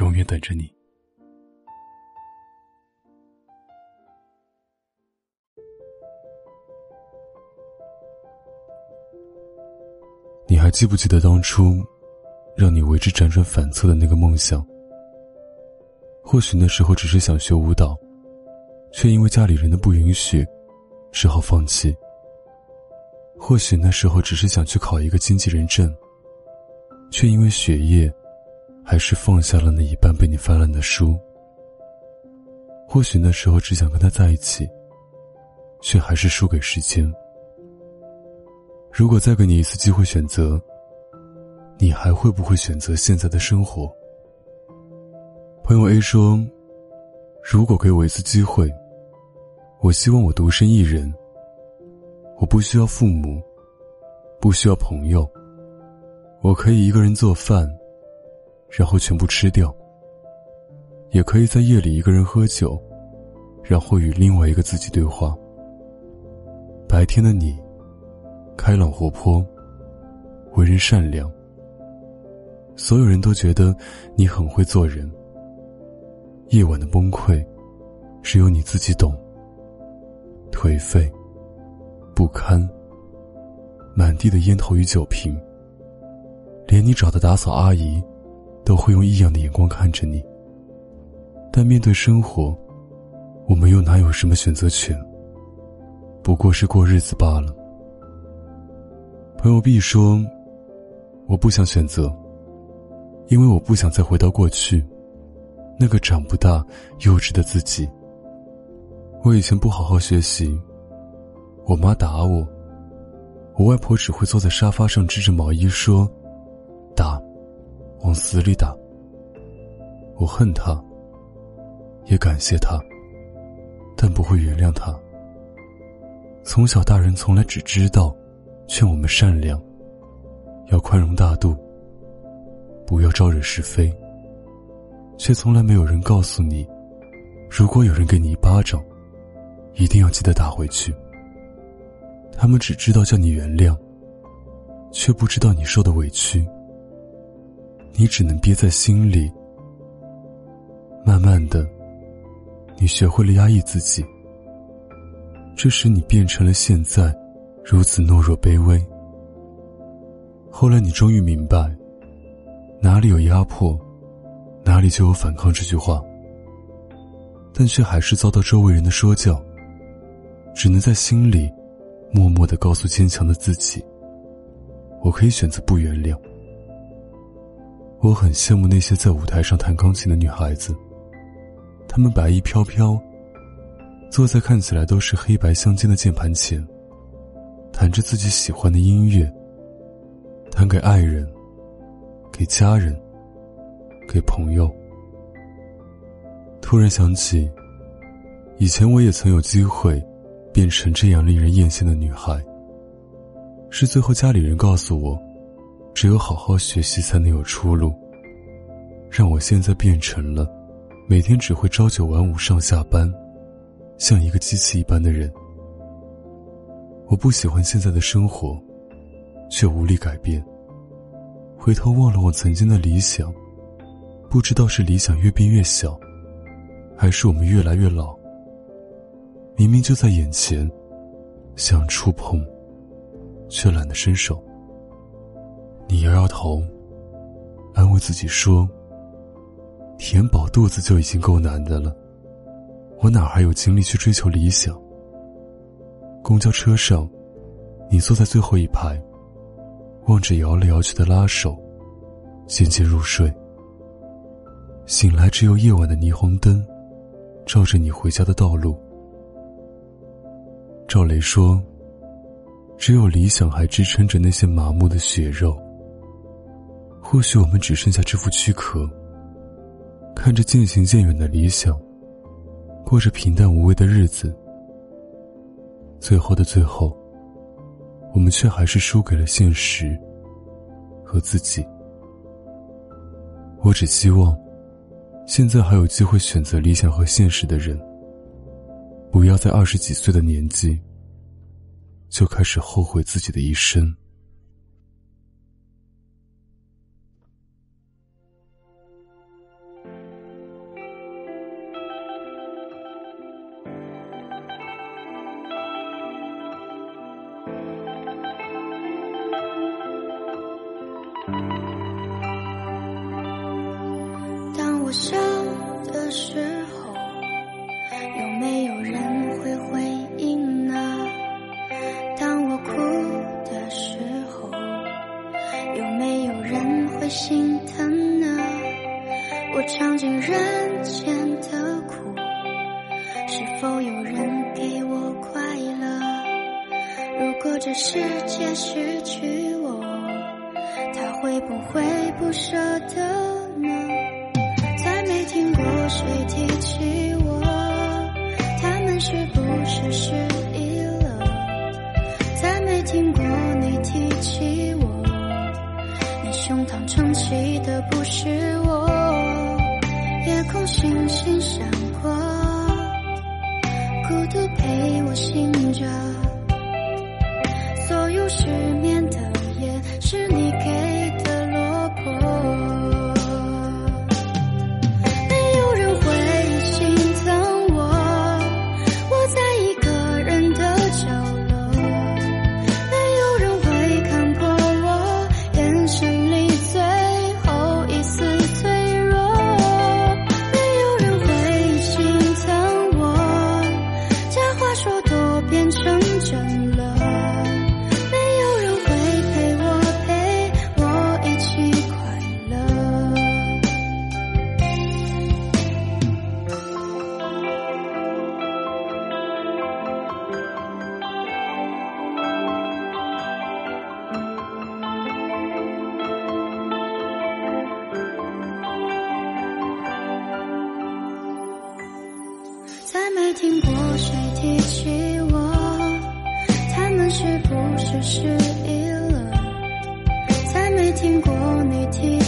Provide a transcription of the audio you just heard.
永远等着你。你还记不记得当初，让你为之辗转反侧的那个梦想？或许那时候只是想学舞蹈，却因为家里人的不允许，只好放弃。或许那时候只是想去考一个经纪人证，却因为学业。还是放下了那一半被你翻烂的书。或许那时候只想跟他在一起，却还是输给时间。如果再给你一次机会选择，你还会不会选择现在的生活？朋友 A 说：“如果给我一次机会，我希望我独身一人。我不需要父母，不需要朋友，我可以一个人做饭。”然后全部吃掉。也可以在夜里一个人喝酒，然后与另外一个自己对话。白天的你，开朗活泼，为人善良，所有人都觉得你很会做人。夜晚的崩溃，只有你自己懂。颓废，不堪，满地的烟头与酒瓶，连你找的打扫阿姨。都会用异样的眼光看着你，但面对生活，我们又哪有什么选择权？不过是过日子罢了。朋友 B 说：“我不想选择，因为我不想再回到过去，那个长不大、幼稚的自己。我以前不好好学习，我妈打我，我外婆只会坐在沙发上织着毛衣说。”打往死里打。我恨他，也感谢他，但不会原谅他。从小，大人从来只知道劝我们善良，要宽容大度，不要招惹是非，却从来没有人告诉你，如果有人给你一巴掌，一定要记得打回去。他们只知道叫你原谅，却不知道你受的委屈。你只能憋在心里，慢慢的，你学会了压抑自己。这使你变成了现在如此懦弱卑微。后来你终于明白，哪里有压迫，哪里就有反抗这句话。但却还是遭到周围人的说教，只能在心里，默默的告诉坚强的自己：我可以选择不原谅。我很羡慕那些在舞台上弹钢琴的女孩子，她们白衣飘飘，坐在看起来都是黑白相间的键盘前，弹着自己喜欢的音乐，弹给爱人、给家人、给朋友。突然想起，以前我也曾有机会变成这样令人艳羡的女孩，是最后家里人告诉我。只有好好学习才能有出路。让我现在变成了每天只会朝九晚五上下班，像一个机器一般的人。我不喜欢现在的生活，却无力改变。回头望了望曾经的理想，不知道是理想越变越小，还是我们越来越老。明明就在眼前，想触碰，却懒得伸手。你摇摇头，安慰自己说：“填饱肚子就已经够难的了，我哪还有精力去追求理想？”公交车上，你坐在最后一排，望着摇来摇去的拉手，渐渐入睡。醒来，只有夜晚的霓虹灯，照着你回家的道路。赵雷说：“只有理想还支撑着那些麻木的血肉。”或许我们只剩下这副躯壳，看着渐行渐远的理想，过着平淡无味的日子。最后的最后，我们却还是输给了现实和自己。我只希望，现在还有机会选择理想和现实的人，不要在二十几岁的年纪就开始后悔自己的一生。心疼呢？我尝尽人间的苦，是否有人给我快乐？如果这世界失去我，他会不会不舍得呢？再没听过谁提起是我。夜空星星闪过，孤独陪我醒着，所有失眠只是遗了？再没听过你听